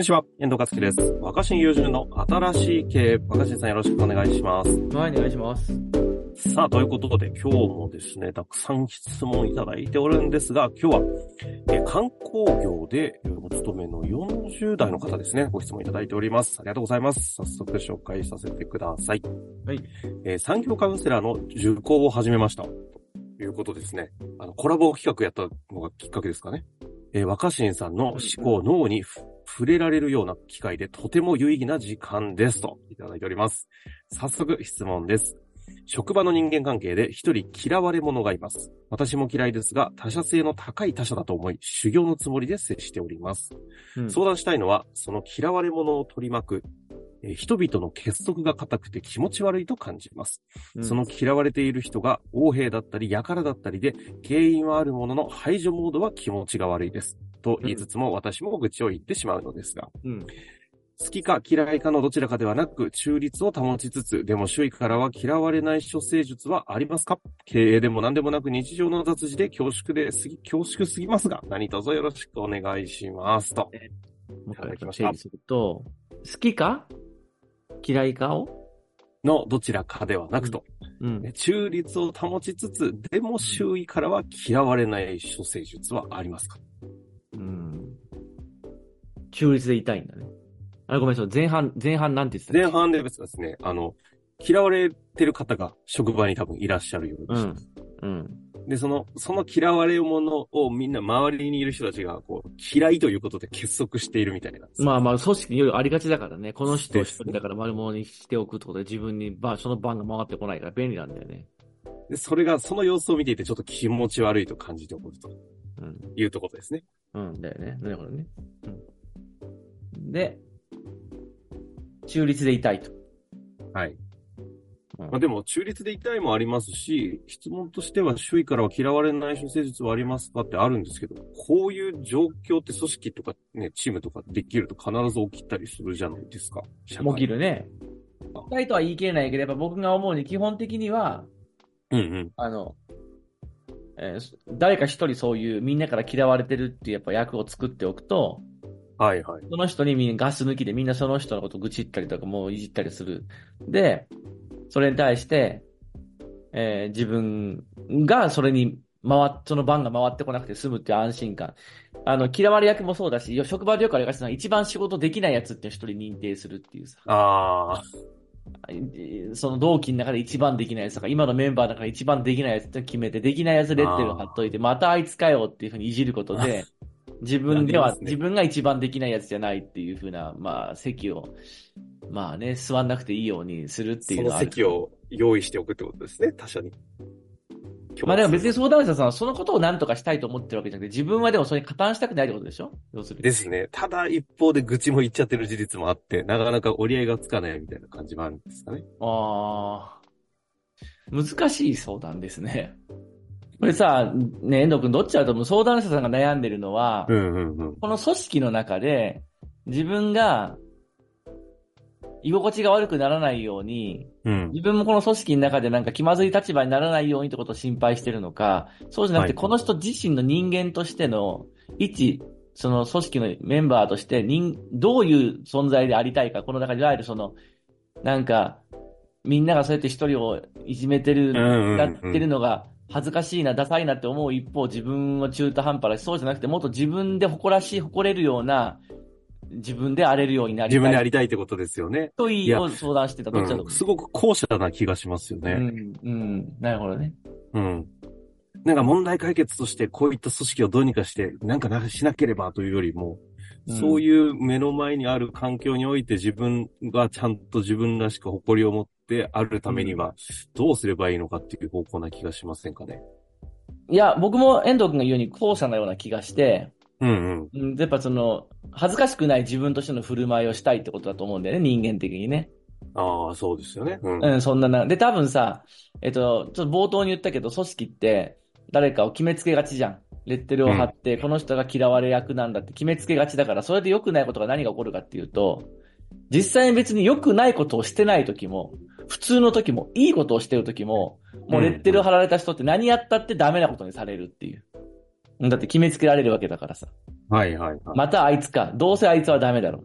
にちは、遠藤和樹です。若新友人の新しい経営、若新さんよろしくお願いします。はい、お願いします。さあ、ということで今日もですね、たくさん質問いただいておるんですが、今日は、えー観光業でえーお勤めの40代の方ですね、ご質問いただいております。ありがとうございます。早速紹介させてください。はい。えー産業カウンセラーの受講を始めました。ということですね。あの、コラボ企画やったのがきっかけですかね。えー若新さんの思考、脳にふ触れられるような機会でとても有意義な時間ですといただいております。早速質問です。職場の人間関係で一人嫌われ者がいます。私も嫌いですが、他者性の高い他者だと思い、修行のつもりで接しております。うん相談したいのは、その嫌われ者を取り巻く、えー人々の結束が固くて気持ち悪いと感じます。うんその嫌われている人が横兵だったり、輩だったりで、原因はあるものの排除モードは気持ちが悪いです。と言いつつも、私も愚痴を言ってしまうのですが、うん。好きか嫌いかのどちらかではなく、中立を保ちつつ、でも周囲からは嫌われない処世術はありますか？経営でも何でもなく日常の雑事で恐縮ですぎ、恐縮すぎますが、何卒よろしくお願いします。と。もう一回いただきました整理すると、好きか？嫌いかを？のどちらかではなくと、うん。中立を保ちつつ、でも周囲からは嫌われない処世術はありますか？うん。中立でいたいんだね。あれごめんなさい。前半、前半なんて言ってた前半で別ですね、あの、嫌われてる方が職場に多分いらっしゃるようです。うん。うん。で、その、その嫌われ者をみんな周りにいる人たちが、こう、嫌いということで結束しているみたいな。まあまあ、組織によりありがちだからね。この人を一人だから丸物にしておくってことで自分にば、その番が回ってこないから便利なんだよね。で、それが、その様子を見ていてちょっと気持ち悪いと感じておるとうん。いうところですね。うん、だよね。なるほどね。うん。で、中立でいたいと。はい。うんまあでも、中立でいたいもありますし、質問としては周囲からは嫌われない処世術はありますかってあるんですけど、こういう状況って組織とかね、チームとかできると必ず起きたりするじゃないですか。起きるね。したいとは言い切れないけど、やっぱ僕が思うに基本的には、うんうん。あの、えー誰か一人そういうみんなから嫌われてるっていうやっぱ役を作っておくと、はいはい。その人にみんなガス抜きでみんなその人のこと愚痴ったりとかもういじったりする。で、それに対して、えー自分がそれに回っ、その番が回ってこなくて済むっていう安心感。あの、嫌われ役もそうだし、よ職場でよくありがちなのは一番仕事できないやつって一人認定するっていうさ。ああ、その同期の中で一番できないやつとか、今のメンバーの中で一番できないやつって決めて、できないやつレッテルを貼っといて、またあいつかよっていうふうにいじることで、自分では、ね自分が一番できないやつじゃないっていうふうな、まあ、席を、まあね、座んなくていいようにするっていそうののはある。席を用意しておくってことですね、他者に。まあでも別に相談者さんはそのことを何とかしたいと思ってるわけじゃなくて、自分はでもそれに加担したくないってことでしょ？要するに。ですね。ただ一方で愚痴も言っちゃってる事実もあって、なかなか折り合いがつかないみたいな感じもあるんですかね。ああ、難しい相談ですね。これさ、ね、遠藤君どっちだと思う？相談者さんが悩んでるのは、うんうんうん。この組織の中で、自分が居心地が悪くならないように、うん。自分もこの組織の中でなんか気まずい立場にならないようにってことを心配してるのか、そうじゃなくて、はいこの人自身の人間としての、一、その組織のメンバーとして人、どういう存在でありたいか、この中でいわゆるその、なんか、みんながそうやって一人をいじめてる、やってるのが、恥ずかしいな、ダサいなって思う一方、自分は中途半端だし、そうじゃなくて、もっと自分で誇らしい、誇れるような、自分で荒れるようになりたい。自分でありたいってことですよね。といいを相談してた。どっちだとうん、すごく後者な気がしますよね。うん、うん、なるほどね。うん。なんか問題解決としてこういった組織をどうにかして、なんかなしなければというよりも、うんそういう目の前にある環境において自分がちゃんと自分らしく誇りを持ってあるためには、どうすればいいのかっていう方向な気がしませんかね。いや、僕も遠藤君が言うように後者のような気がして、うんうん。うん、やっぱその、恥ずかしくない自分としての振る舞いをしたいってことだと思うんだよね、人間的にね。ああ、そうですよね。うん。うん、そんなな。で、多分さ、えっと、ちょっと冒頭に言ったけど、組織って誰かを決めつけがちじゃん。レッテルを貼って、この人が嫌われ役なんだって決めつけがちだから、それで良くないことが何が起こるかっていうと、実際に別に良くないことをしてない時も、普通の時も、いいことをしてる時も、もうレッテル貼られた人って何やったってダメなことにされるっていう。だって決めつけられるわけだからさ。はいはいはい。またあいつか。どうせあいつはダメだろ。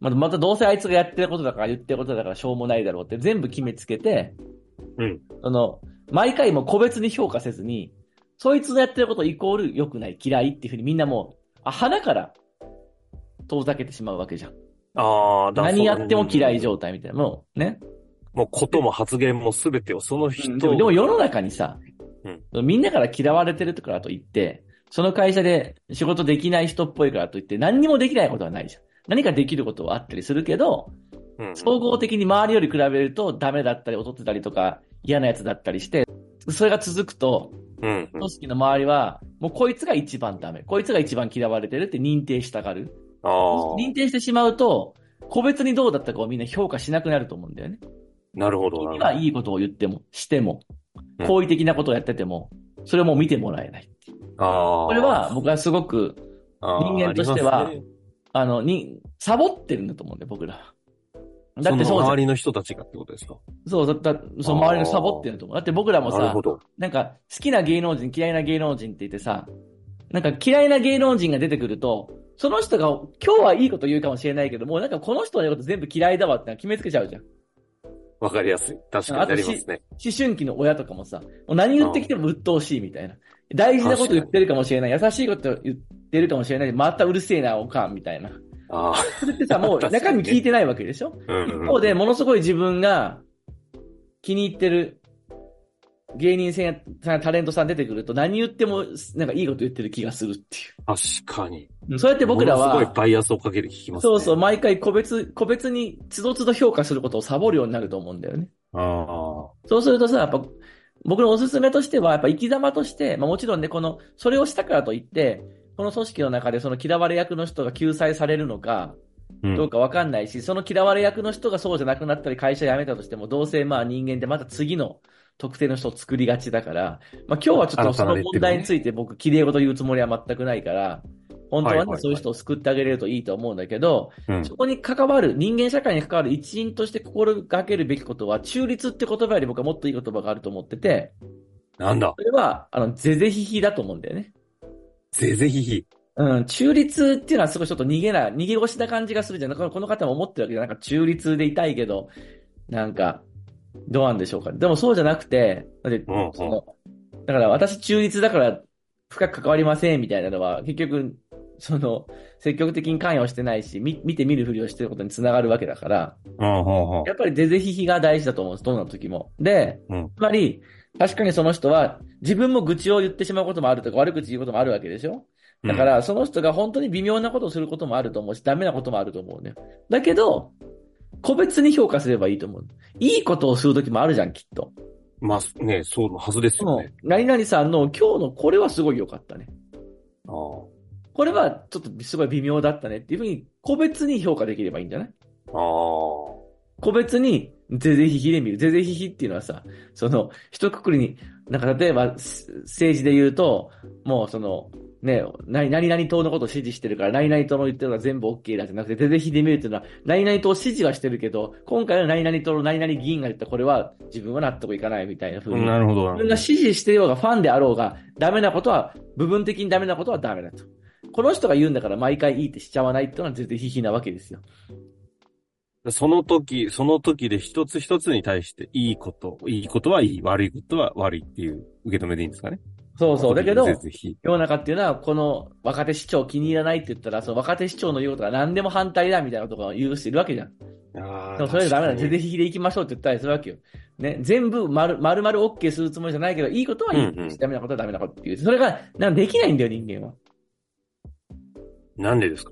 また、またどうせあいつがやってることだから言ってることだからしょうもないだろうって全部決めつけて、うん。その、毎回も個別に評価せずに、そいつのやってることイコール良くない、嫌いっていうふうにみんなもう、あ、鼻から遠ざけてしまうわけじゃん。ああ、だ何やっても嫌い状状態みたいな。もう、ね。もうことも発言もすべてをその人、でもでも世の中にさ、うみんなから嫌われてるからといって、その会社で仕事できない人っぽいからといって何にもできないことはないじゃん。何かできることはあったりするけど、うん総合的に周りより比べるとダメだったり劣ってたりとか嫌なやつだったりして、それが続くと、うんうん組織の周りは、もうこいつが一番ダメ。こいつが一番嫌われてるって認定したがる。認定してしまうと、個別にどうだったかをみんな評価しなくなると思うんだよね。なるほど。な君るほどはいいことを言っても、してもう、ん好意的なことをやってても、それをもう見てもらえない。ああ。これは僕はすごく、人間としてはありますねあの、に、サボってるんだと思うんだよ、僕らは。だってそう周りの人たちがってことですか？そう、だだその周りのサボってると思う。だって僕らもさなんか好きな芸能人、嫌いな芸能人って言ってさ、なんか嫌いな芸能人が出てくると、その人が今日はいいこと言うかもしれないけども、なんかこの人の言うこと全部嫌いだわって決めつけちゃうじゃん。わかりやすい。確かになりますね。思春期の親とかもさ、もう何言ってきても鬱陶しいみたいな。大事なこと言ってるかもしれない。優しいこと言ってるかもしれない。またうるせえな、おかん、みたいな。ああ。それってさ、もう 中身聞いてないわけでしょ？うんうん一方で、ものすごい自分が気に入ってる芸人さんやタレントさん出てくると何言ってもなんかいいこと言ってる気がするってい確かに。う。そうやって僕らものすごいは、バイアスをかけて聞きますね。そうそう、毎回個別、個別につどつど評価することをサボるようになると思うんだよね。ああ。そうするとさ、やっぱ、僕のおすすめとしては、やっぱ生き様として、まあもちろんね、この、それをしたからといって、この組織の中でその嫌われ役の人が救済されるのか、うんどうかわかんないし、その嫌われ役の人がそうじゃなくなったり会社辞めたとしても、どうせまあ人間でまた次の特定の人を作りがちだから、まあ今日はちょっとその問題について僕、綺麗事言うつもりは全くないから、本当はね、はいはいはいそういう人を救ってあげれるといいと思うんだけど、うんそこに関わる、人間社会に関わる一員として心がけるべきことは、中立って言葉より僕はもっといい言葉があると思ってて、なんだ？それは、あの、ぜぜひひだと思うんだよね。ぜぜひひ。うん、中立っていうのはすごいちょっと逃げな、逃げ腰な感じがするじゃん。この方も思ってるわけじゃんなんか中立でいたいけど、なんか、どうなんでしょうか。でもそうじゃなくて、だってうんうんその、だから私中立だから深く関わりませんみたいなのは、結局、その、積極的に関与してないし、み見て見るふりをしてることにつながるわけだから、うんうんうんやっぱりぜぜひひが大事だと思うんです。どんな時も。で、うんつまり、確かにその人は自分も愚痴を言ってしまうこともあるとか悪口言うこともあるわけでしょだから、その人が本当に微妙なことをすることもあると思うし、ダメなこともあると思うね。だけど、個別に評価すればいいと思う。いいことをするときもあるじゃん、きっと。まあね、そうのはずですよもね。う、何々さんの今日のこれはすごい良かったね。ああ。これはちょっとすごい微妙だったねっていうふうに、個別に評価できればいいんじゃない？ああ。個別に、ぜぜひひで見る。ぜぜひひっていうのはさ、その、一括りに、なんか例えば、す政治で言うと、もうその、ね、何何々党のことを支持してるから、何々党の言ってるのは全部 OK だじゃなくて、ぜぜひで見るっていうのは、何々党を支持はしてるけど、今回の何々党の何々議員が言ったこれは自分は納得いかないみたいな風に。なるほど。自分が支持してようがファンであろうが、ダメなことは、部分的にダメなことはダメだと。この人が言うんだから毎回いいってしちゃわないっていうのはぜぜひひなわけですよ。その時、その時で一つ一つに対して、いいこと、いいことはいい、悪いことは悪いっていう受け止めでいいんですかね？そうそう。だけど。世の中っていうのは、この若手市長気に入らないって言ったら、その若手市長の言うことが何でも反対だみたいなことを言う人いるわけじゃん。ああ。でもそれダメだ。確かにぜぜひひで行きましょうって言ったりするわけよ。ね。全部丸、丸々 OK するつもりじゃないけど、いいことはいい。うんうんダメなことはダメなことっていう。それが、なんかできないんだよ、人間は。なんでですか？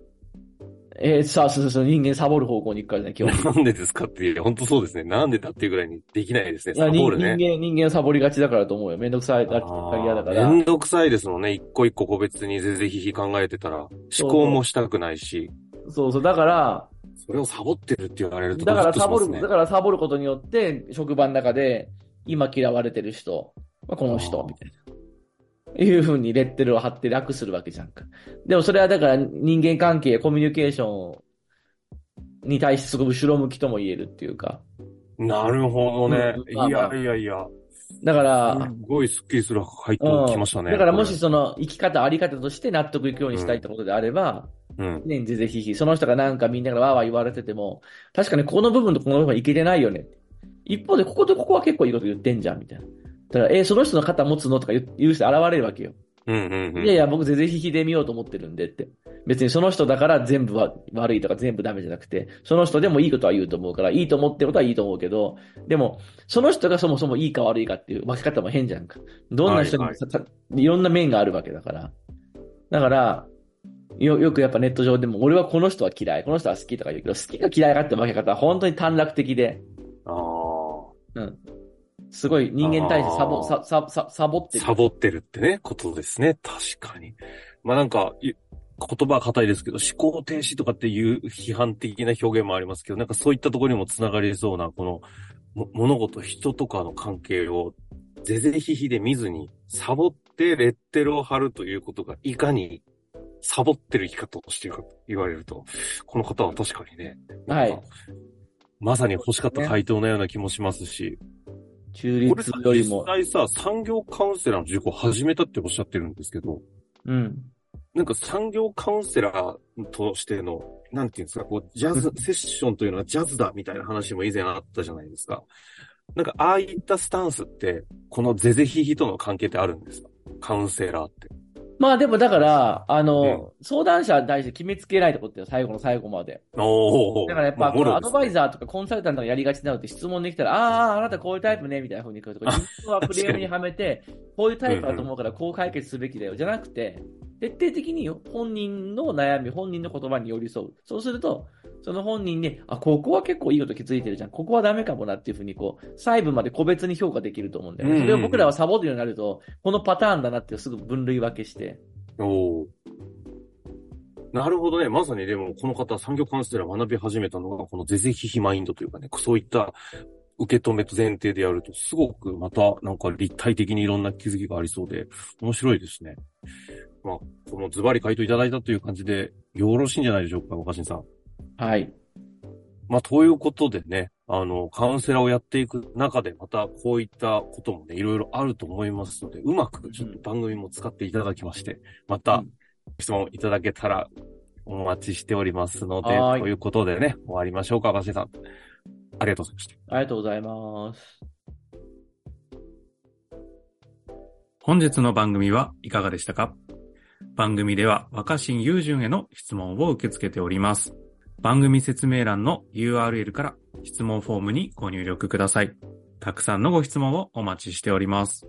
えー、さあ、そうそうそう、人間サボる方向に行くからね、今日。なんでですかっていう、本当そうですね。なんでだっていうぐらいにできないですね。サボるね。人間、人間サボりがちだからと思うよ。めんどくさいだあ嫌だから。ーめんどくさいですもんね。一個一個個別にぜぜひひ考えてたら、思考もしたくないし、そうそう、だから、それをサボってるって言われるとだからサボる、だからサボることによって、職場の中で、今嫌われてる人、まあ、この人みたいな。いう風にレッテルを貼って楽するわけじゃんか。でもそれはだから人間関係、コミュニケーションに対してすごく後ろ向きとも言えるっていうか。なるほどね。うんまあまあいやいやいや。だから、すごいスッキリする回答来ましたね。だからもしその生き方、あり方として納得いくようにしたいってことであれば、うん。ね、ぜぜひひ、その人がなんかみんながわーわー言われてても、確かにこの部分とこの部分はいけてないよね。一方で、こことここは結構いいこと言ってんじゃん、みたいな。だから、えーその人の肩持つの？とか言う人現れるわけよ。うんうんうん。いやいや、僕ぜぜひひで見ようと思ってるんでって。別にその人だから全部は悪いとか全部ダメじゃなくて、その人でもいいことは言うと思うから、いいと思ってることはいいと思うけど、でも、その人がそもそもいいか悪いかっていう分け方も変じゃんか。どんな人にもさ、たいろんな面があるわけだから。だから、よ、よくやっぱネット上でも、俺はこの人は嫌い、この人は好きとか言うけど、好きか嫌いかって分け方は本当に短絡的で、ああ。うん。すごい人間に対してサボ、あーさ、さ、さ、サボってる。サボってるってね、ことですね。確かに。まあなんか、い言葉は硬いですけど、思考停止とかっていう批判的な表現もありますけど、なんかそういったところにもつながりそうな、この、も物事、人とかの関係を、ぜぜひひで見ずに、サボってレッテルを貼るということが、いかに、サボってる生き方をしているかと言われると、この方は確かにね、はいまさに欲しかった回答のような気もしますし、中立よりも。実際さ、産業カウンセラーの受講を始めたっておっしゃってるんですけど、うん。なんか産業カウンセラーとしての、なんていうんですか、こう、ジャズ、セッションというのはジャズだみたいな話も以前あったじゃないですか。なんか、ああいったスタンスって、このゼゼヒヒとの関係ってあるんですか？カウンセラーって。まあでもだから、あの、相談者に対して決めつけないってことよ、最後の最後まで。おー。だからやっぱ、まあこのアドバイー。ザーとかコンサルタントがやりがちなのって質問できたら、ああ、あなたこういうタイプね、みたいな風に来るとか、自分はクレームにはめて、こういうタイプだと思うからこう解決すべきだよ、じゃなくて、徹底的によ本人の悩み、本人の言葉に寄り添う。そうすると、その本人に、あ、ここは結構いいこと気づいてるじゃん。ここはダメかもなっていうふうに、こう、細部まで個別に評価できると思うんだよね。それを僕らはサボるようになると、このパターンだなってすぐ分類分けして。おー。なるほどね。まさにでも、この方、産業カウンセラー学び始めたのが、このゼゼヒヒマインドというかね、そういった受け止めと前提でやると、すごくまた、なんか立体的にいろんな気づきがありそうで、面白いですね。まあ、このズバリ回答いただいたという感じで、よろしいんじゃないでしょうか、若新さん。はい。まあ、ということでね、あの、カウンセラーをやっていく中で、またこういったこともね、いろいろあると思いますので、うまくちょっと番組も使っていただきまして、またうん質問いただけたらお待ちしておりますので、はーいということでね、終わりましょうか、若新さん。ありがとうございました。ありがとうございます。本日の番組はいかがでしたか？番組では若新友純への質問を受け付けております。番組説明欄の URL から質問フォームにご入力ください。たくさんのご質問をお待ちしております。